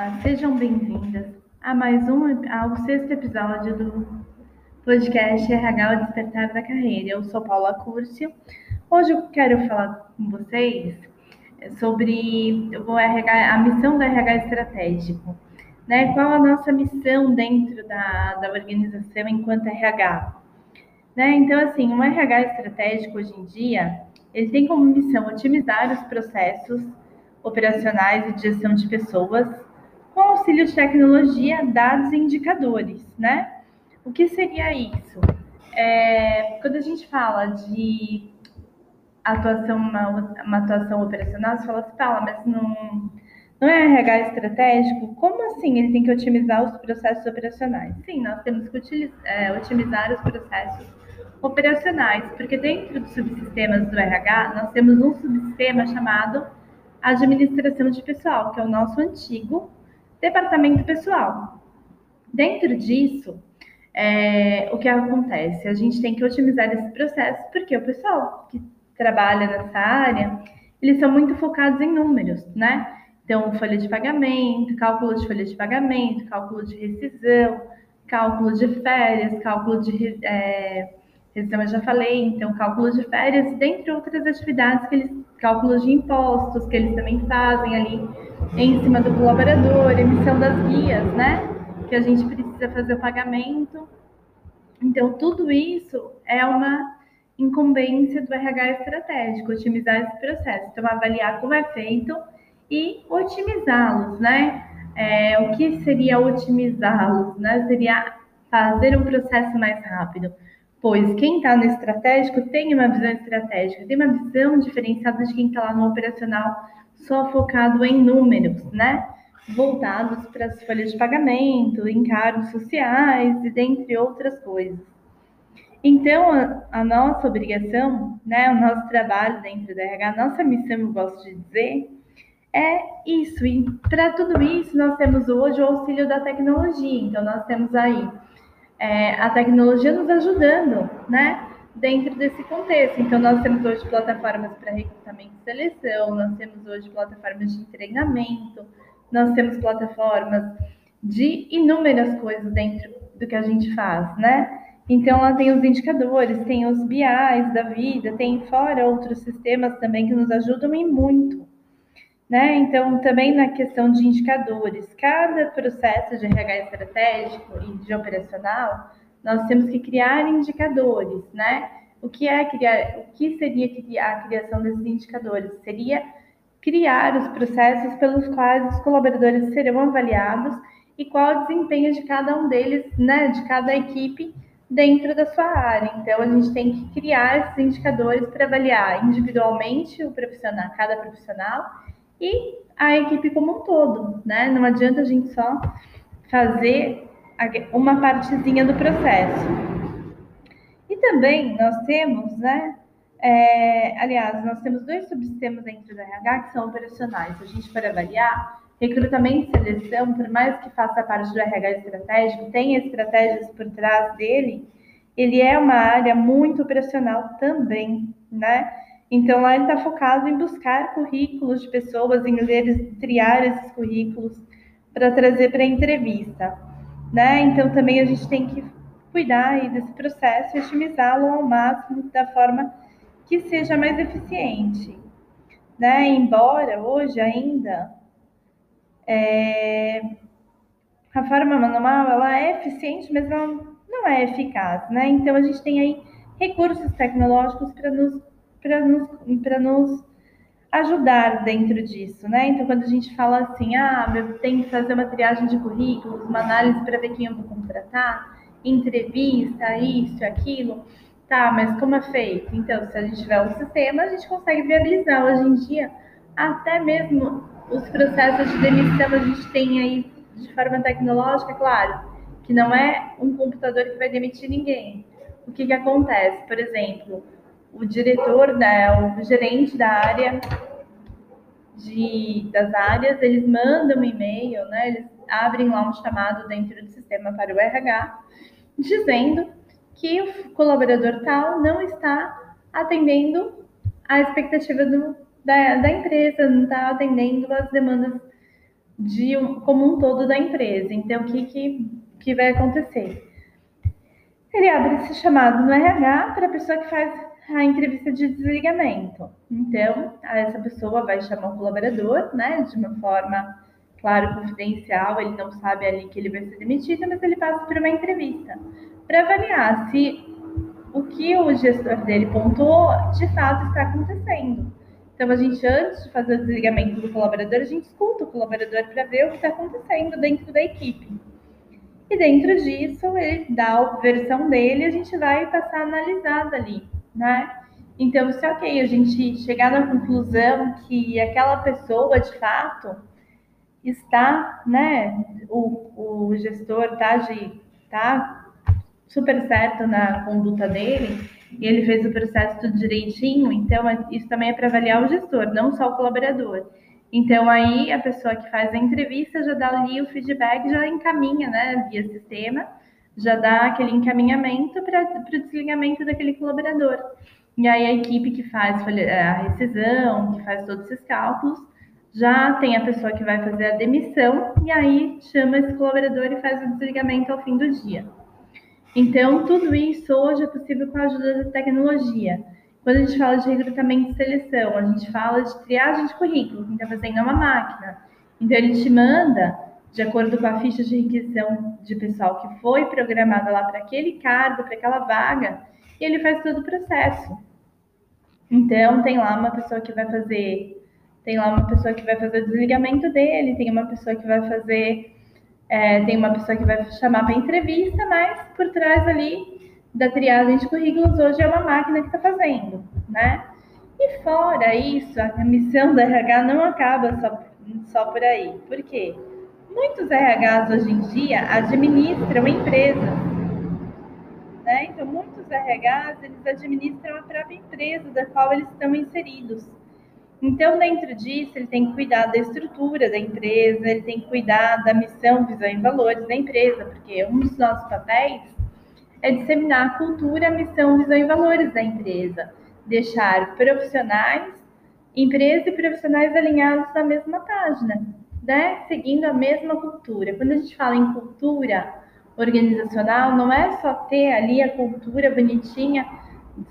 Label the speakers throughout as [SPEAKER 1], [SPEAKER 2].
[SPEAKER 1] Olá, sejam bem-vindas a mais um, ao sexto episódio do podcast RH o Despertar da Carreira. Eu sou Paula Curcio. Hoje eu quero falar com vocês sobre o RH, a missão do RH estratégico. Né? Qual a nossa missão dentro da, da organização enquanto RH? Né? Então, assim, um RH estratégico hoje em dia, ele tem como missão otimizar os processos operacionais e de gestão de pessoas auxílio de tecnologia, dados e indicadores, né? O que seria isso? É, quando a gente fala de atuação, uma, uma atuação operacional, você fala assim, fala, mas não, não é RH estratégico? Como assim ele tem que otimizar os processos operacionais? Sim, nós temos que utilizar, é, otimizar os processos operacionais, porque dentro dos subsistemas do RH, nós temos um subsistema chamado administração de pessoal, que é o nosso antigo departamento pessoal. Dentro disso, é, o que acontece? A gente tem que otimizar esse processo, porque o pessoal que trabalha nessa área, eles são muito focados em números, né? Então, folha de pagamento, cálculo de folha de pagamento, cálculo de rescisão, cálculo de férias, cálculo de é, rescisão eu já falei, então cálculo de férias, dentre outras atividades que eles, cálculos de impostos que eles também fazem ali em cima do colaborador, emissão das guias, né? Que a gente precisa fazer o pagamento. Então, tudo isso é uma incumbência do RH estratégico, otimizar esse processo. Então, avaliar como é feito e otimizá-los, né? É, o que seria otimizá-los, né? Seria fazer um processo mais rápido pois quem está no estratégico tem uma visão estratégica, tem uma visão diferenciada de quem está lá no operacional, só focado em números, né? Voltados para as folhas de pagamento, encargos sociais e dentre outras coisas. Então, a, nossa obrigação, né, o nosso trabalho dentro da RH, a nossa missão, eu gosto de dizer, é isso. E para tudo isso, nós temos hoje o auxílio da tecnologia. Então, nós temos aí é, a tecnologia nos ajudando, né? Dentro desse contexto. Então, nós temos hoje plataformas para recrutamento e seleção, nós temos hoje plataformas de treinamento, nós temos plataformas de inúmeras coisas dentro do que a gente faz, né? Então, lá tem os indicadores, tem os BIs da vida, tem fora outros sistemas também que nos ajudam e muito. Né? Então, também na questão de indicadores, cada processo de RH estratégico e de operacional, nós temos que criar indicadores, né? O que é criar, o que seria a criação desses indicadores? Seria criar os processos pelos quais os colaboradores serão avaliados e qual o desempenho de cada um deles, né, de cada equipe dentro da sua área. Então, a gente tem que criar esses indicadores para avaliar individualmente o profissional, cada profissional e a equipe como um todo, né? Não adianta a gente só fazer uma partezinha do processo. E também nós temos, né? É, aliás, nós temos dois subsistemas dentro do RH que são operacionais. Se a gente for avaliar, recrutamento e seleção, por mais que faça parte do RH estratégico, tenha estratégias por trás dele, ele é uma área muito operacional também, né? Então, lá ele está focado em buscar currículos de pessoas, em ler, triar esses currículos para trazer para a entrevista. Né? Então, também a gente tem que cuidar desse processo e otimizá-lo ao máximo da forma que seja mais eficiente. Né? Embora hoje ainda é, a forma manual ela é eficiente, mas ela não é eficaz. Né? Então, a gente tem aí recursos tecnológicos para nos para nos, nos ajudar dentro disso, né? Então, quando a gente fala assim, ah, eu tenho que fazer uma triagem de currículos, uma análise para ver quem eu vou contratar, entrevista, isso, aquilo, tá, mas como é feito? Então, se a gente tiver um sistema, a gente consegue viabilizar. Hoje em dia, até mesmo os processos de demissão a gente tem aí de forma tecnológica, claro, que não é um computador que vai demitir ninguém. O que, que acontece? Por exemplo, o diretor, né, o gerente da área de, das áreas, eles mandam um e-mail, né, eles abrem lá um chamado dentro do sistema para o RH, dizendo que o colaborador tal não está atendendo a expectativa do, da, da empresa, não está atendendo as demandas de um, como um todo da empresa. Então, o que, que, que vai acontecer? Ele abre esse chamado no RH para a pessoa que faz a entrevista de desligamento. Então, essa pessoa vai chamar o colaborador, né, de uma forma, claro, confidencial, ele não sabe ali que ele vai ser demitido, mas ele passa por uma entrevista para avaliar se o que o gestor dele pontuou de fato está acontecendo. Então, a gente, antes de fazer o desligamento do colaborador, a gente escuta o colaborador para ver o que está acontecendo dentro da equipe. E dentro disso, ele dá a versão dele a gente vai passar analisada ali, né? Então, se é ok a gente chegar na conclusão que aquela pessoa, de fato, está, né, o, o gestor está tá super certo na conduta dele, e ele fez o processo tudo direitinho, então isso também é para avaliar o gestor, não só o colaborador. Então aí a pessoa que faz a entrevista já dá ali o feedback, já encaminha, né, via sistema, já dá aquele encaminhamento para o desligamento daquele colaborador. E aí a equipe que faz a rescisão, que faz todos esses cálculos, já tem a pessoa que vai fazer a demissão e aí chama esse colaborador e faz o desligamento ao fim do dia. Então, tudo isso hoje é possível com a ajuda da tecnologia. Quando a gente fala de recrutamento e seleção, a gente fala de triagem de currículo, quem está fazendo é uma máquina. Então, ele te manda, de acordo com a ficha de requisição de pessoal que foi programada lá para aquele cargo, para aquela vaga, e ele faz todo o processo. Então, tem lá uma pessoa que vai fazer, tem lá uma pessoa que vai fazer o desligamento dele, tem uma pessoa que vai fazer é, tem uma pessoa que vai chamar para entrevista, mas por trás ali da triagem de currículos hoje é uma máquina que está fazendo, né? E fora isso, a missão da RH não acaba só, só por aí. Por quê? Muitos RHs hoje em dia administram empresas. Né? Então, muitos RHs eles administram a própria empresa da qual eles estão inseridos. Então, dentro disso, ele tem que cuidar da estrutura da empresa, ele tem que cuidar da missão, visão e valores da empresa, porque um dos nossos papéis é disseminar a cultura, a missão, visão e valores da empresa, deixar profissionais, empresa e profissionais alinhados na mesma página, né? Seguindo a mesma cultura. Quando a gente fala em cultura organizacional, não é só ter ali a cultura bonitinha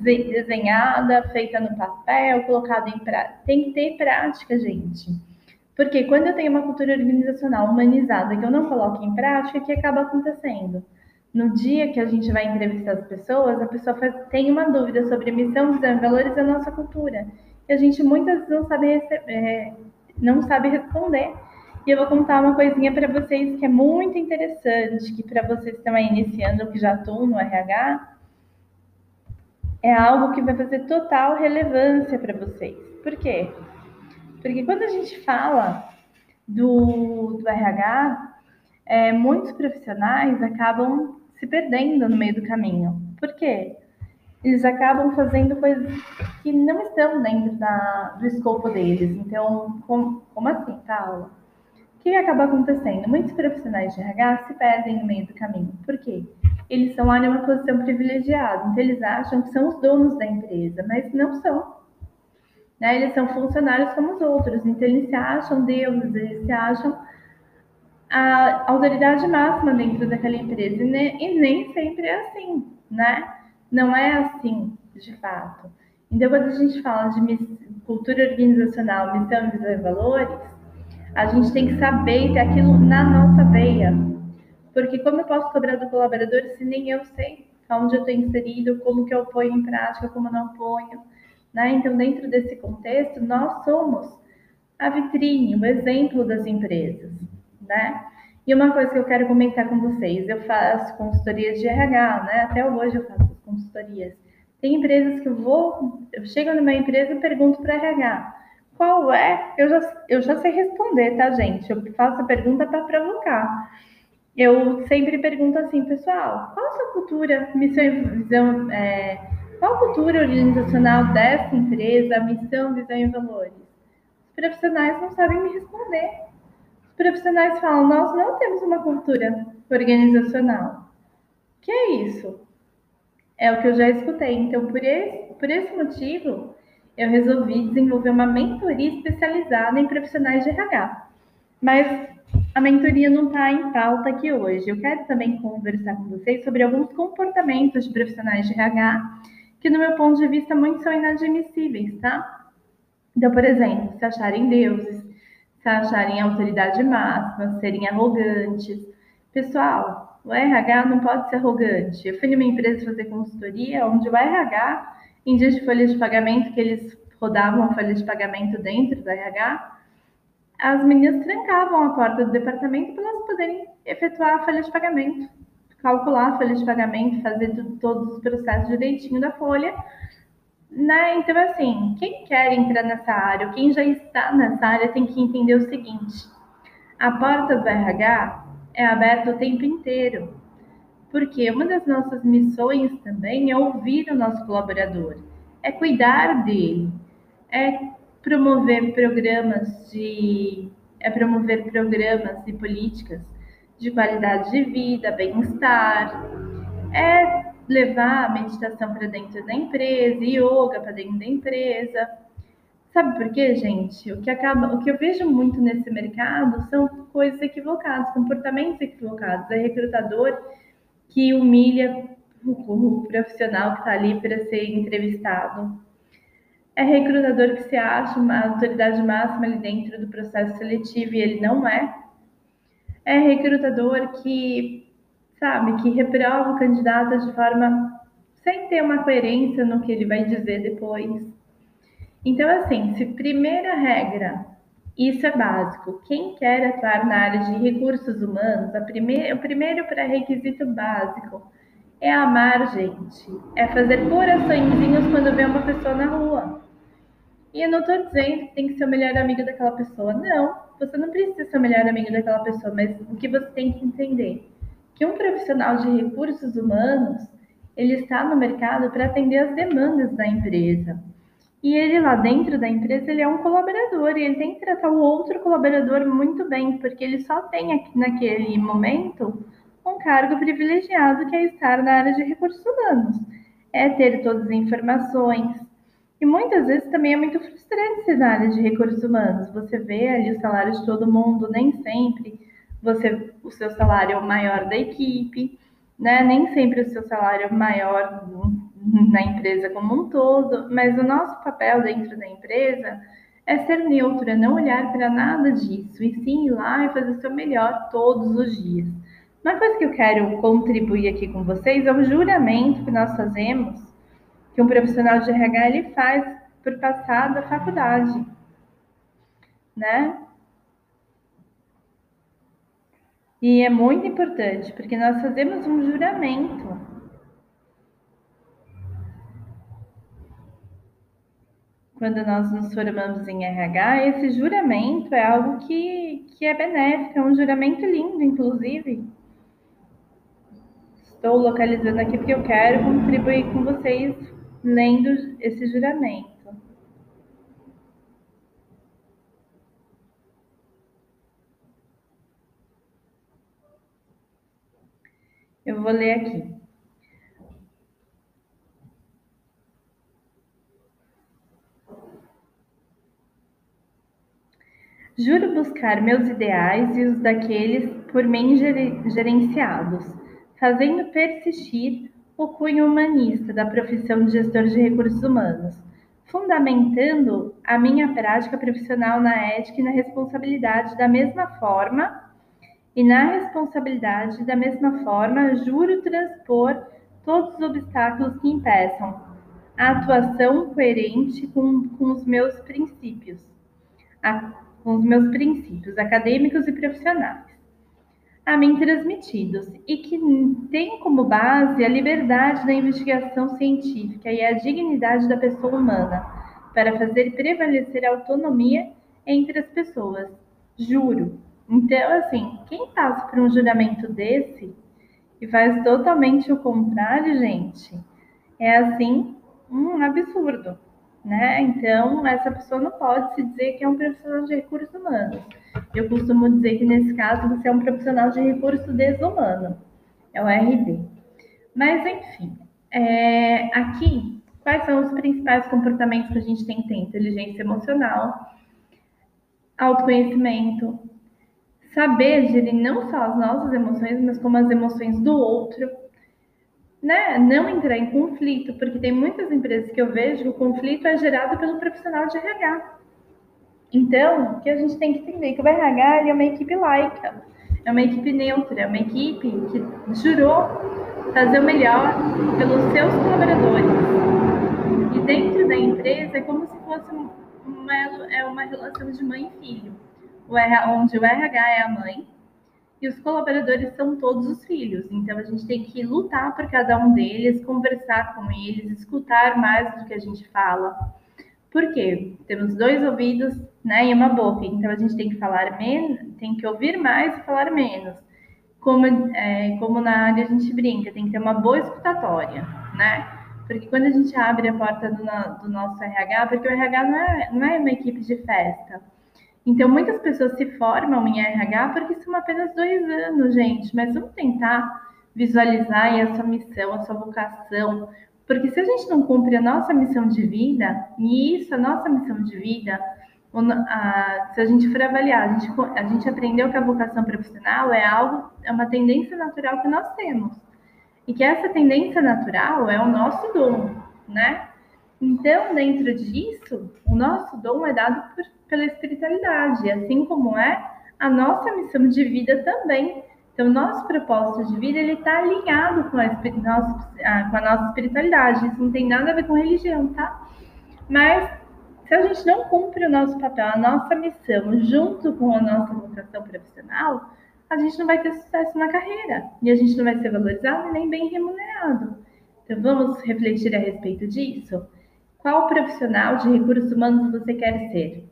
[SPEAKER 1] desenhada, feita no papel, colocada em prática. Tem que ter prática, gente. Porque quando eu tenho uma cultura organizacional humanizada que eu não coloco em prática, o que acaba acontecendo? No dia que a gente vai entrevistar as pessoas, a pessoa faz, tem uma dúvida sobre missão, visão e valores da nossa cultura. E a gente muitas vezes não sabe, é, não sabe responder. E eu vou contar uma coisinha para vocês que é muito interessante, que para vocês que estão aí iniciando, que já estão no RH, é algo que vai fazer total relevância para vocês. Por quê? Porque quando a gente fala do, do RH, é, muitos profissionais acabam se perdendo no meio do caminho. Por quê? Eles acabam fazendo coisas que não estão dentro da, do escopo deles. Então, com, como assim, Paula? O que acaba acontecendo? Muitos profissionais de RH se perdem no meio do caminho. Por quê? eles estão lá numa posição privilegiada. Então, eles acham que são os donos da empresa, mas não são. Né? Eles são funcionários como os outros. Então, eles se acham deuses, eles se acham a autoridade máxima dentro daquela empresa. E nem, e nem sempre é assim, né? Não é assim, de fato. Então, quando a gente fala de cultura organizacional, missão, visão e valores, a gente tem que saber ter aquilo na nossa veia, porque como eu posso cobrar do colaborador se nem eu sei onde eu estou inserido, como que eu ponho em prática, como não ponho, né? Então, dentro desse contexto, nós somos a vitrine, o exemplo das empresas, né? E uma coisa que eu quero comentar com vocês, eu faço consultorias de RH, né? Até hoje eu faço consultorias. Tem empresas que eu vou, eu chego numa empresa e pergunto para RH, qual é? Eu já, eu já sei responder, tá, gente? Eu faço a pergunta para provocar eu sempre pergunto assim, pessoal, qual a sua cultura, missão e visão, é, qual a cultura organizacional dessa empresa, missão, visão e valores? Os profissionais não sabem me responder. Os profissionais falam, nós não temos uma cultura organizacional. Que é isso? É o que eu já escutei. Então, por esse, por esse motivo, eu resolvi desenvolver uma mentoria especializada em profissionais de RH. Mas a mentoria não está em pauta aqui hoje. Eu quero também conversar com vocês sobre alguns comportamentos de profissionais de RH que, no meu ponto de vista, muitos são inadmissíveis, tá? Então, por exemplo, se acharem deuses, se acharem autoridade máxima, serem arrogantes. Pessoal, o RH não pode ser arrogante. Eu fui numa empresa fazer consultoria onde o RH, em dias de folha de pagamento, que eles rodavam a folha de pagamento dentro do RH, as meninas trancavam a porta do departamento para elas poderem efetuar a folha de pagamento, calcular a folha de pagamento, fazer tudo, todos os processos direitinho da folha. Né? Então, assim, quem quer entrar nessa área, ou quem já está nessa área, tem que entender o seguinte: a porta do RH é aberta o tempo inteiro. Porque uma das nossas missões também é ouvir o nosso colaborador, é cuidar dele, é promover programas de é promover programas e políticas de qualidade de vida, bem-estar, é levar a meditação para dentro da empresa, yoga para dentro da empresa. Sabe por quê, gente? O que acaba, o que eu vejo muito nesse mercado são coisas equivocadas, comportamentos equivocados. É recrutador que humilha o profissional que está ali para ser entrevistado é recrutador que se acha uma autoridade máxima ali dentro do processo seletivo e ele não é. É recrutador que, sabe, que reprova o candidato de forma sem ter uma coerência no que ele vai dizer depois. Então, assim, se primeira regra, isso é básico. Quem quer atuar na área de recursos humanos, o primeiro pré-requisito básico é amar gente, é fazer coraçõezinhos quando vê uma pessoa na rua. E eu não estou dizendo que tem que ser o melhor amigo daquela pessoa. Não, você não precisa ser o melhor amigo daquela pessoa, mas o que você tem que entender que um profissional de recursos humanos ele está no mercado para atender as demandas da empresa. E ele lá dentro da empresa ele é um colaborador e ele tem que tratar o outro colaborador muito bem, porque ele só tem aqui naquele momento um cargo privilegiado que é estar na área de recursos humanos. É ter todas as informações, e muitas vezes também é muito frustrante ser na área de recursos humanos. Você vê ali o salário de todo mundo, nem sempre você o seu salário é o maior da equipe, né? Nem sempre o seu salário é o maior na empresa como um todo, mas o nosso papel dentro da empresa é ser neutro, é não olhar para nada disso, e sim ir lá e fazer o seu melhor todos os dias. Uma coisa que eu quero contribuir aqui com vocês é o juramento que nós fazemos que um profissional de RH ele faz por passar da faculdade, né? E é muito importante, porque nós fazemos um juramento. Quando nós nos formamos em RH, esse juramento é algo que, que é benéfico, é um juramento lindo, inclusive. Estou localizando aqui porque eu quero contribuir com vocês lendo esse juramento. Eu vou ler aqui. Juro buscar meus ideais e os daqueles por mim gerenciados, fazendo persistir o cunho humanista da profissão de gestor de recursos humanos, fundamentando a minha prática profissional na ética e na responsabilidade da mesma forma e na responsabilidade da mesma forma juro transpor todos os obstáculos que impeçam a atuação coerente com, com os meus princípios, a, com os meus princípios acadêmicos e profissionais a mim transmitidos e que tem como base a liberdade da investigação científica e a dignidade da pessoa humana para fazer prevalecer a autonomia entre as pessoas. Juro. Então, assim, quem passa por um juramento desse e faz totalmente o contrário, gente, é assim um absurdo né? Então, essa pessoa não pode se dizer que é um profissional de recursos humanos. Eu costumo dizer que, nesse caso, você é um profissional de recurso desumano, é o RD. Mas, enfim, é, aqui, quais são os principais comportamentos que a gente tem que ter? Inteligência emocional, autoconhecimento, saber gerir não só as nossas emoções, mas como as emoções do outro, né? Não entrar em conflito, porque tem muitas empresas que eu vejo que o conflito é gerado pelo profissional de RH. Então, o que a gente tem que entender que o RH é uma equipe laica, é uma equipe neutra, é uma equipe que jurou fazer o melhor pelos seus colaboradores. E dentro da empresa é como se fosse uma, é uma relação de mãe e filho, onde o RH é a mãe e os colaboradores são todos os filhos. Então a gente tem que lutar por cada um deles, conversar com eles, escutar mais do que a gente fala. Por quê? Temos dois ouvidos né, e uma boca, então a gente tem que falar menos, tem que ouvir mais e falar menos. Como, é, como na área a gente brinca, tem que ter uma boa escutatória, né? Porque quando a gente abre a porta do, do nosso RH, porque o RH não é, não é uma equipe de festa, então, muitas pessoas se formam em RH porque são apenas dois anos, gente. Mas vamos tentar visualizar a sua missão, a sua vocação. Porque se a gente não cumpre a nossa missão de vida, e isso, a nossa missão de vida, se a gente for avaliar, a gente, a gente aprendeu que a vocação profissional é algo, é uma tendência natural que nós temos. E que essa tendência natural é o nosso dom, né? Então, dentro disso, o nosso dom é dado por, pela espiritualidade, assim como é a nossa missão de vida também. Então, nosso propósito de vida ele está alinhado com a, com a nossa espiritualidade. Isso não tem nada a ver com religião, tá? Mas se a gente não cumpre o nosso papel, a nossa missão, junto com a nossa vocação profissional, a gente não vai ter sucesso na carreira e a gente não vai ser valorizado nem bem remunerado. Então, vamos refletir a respeito disso? Qual profissional de recursos humanos você quer ser?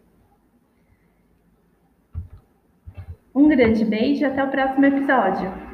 [SPEAKER 1] Um grande beijo e até o próximo episódio.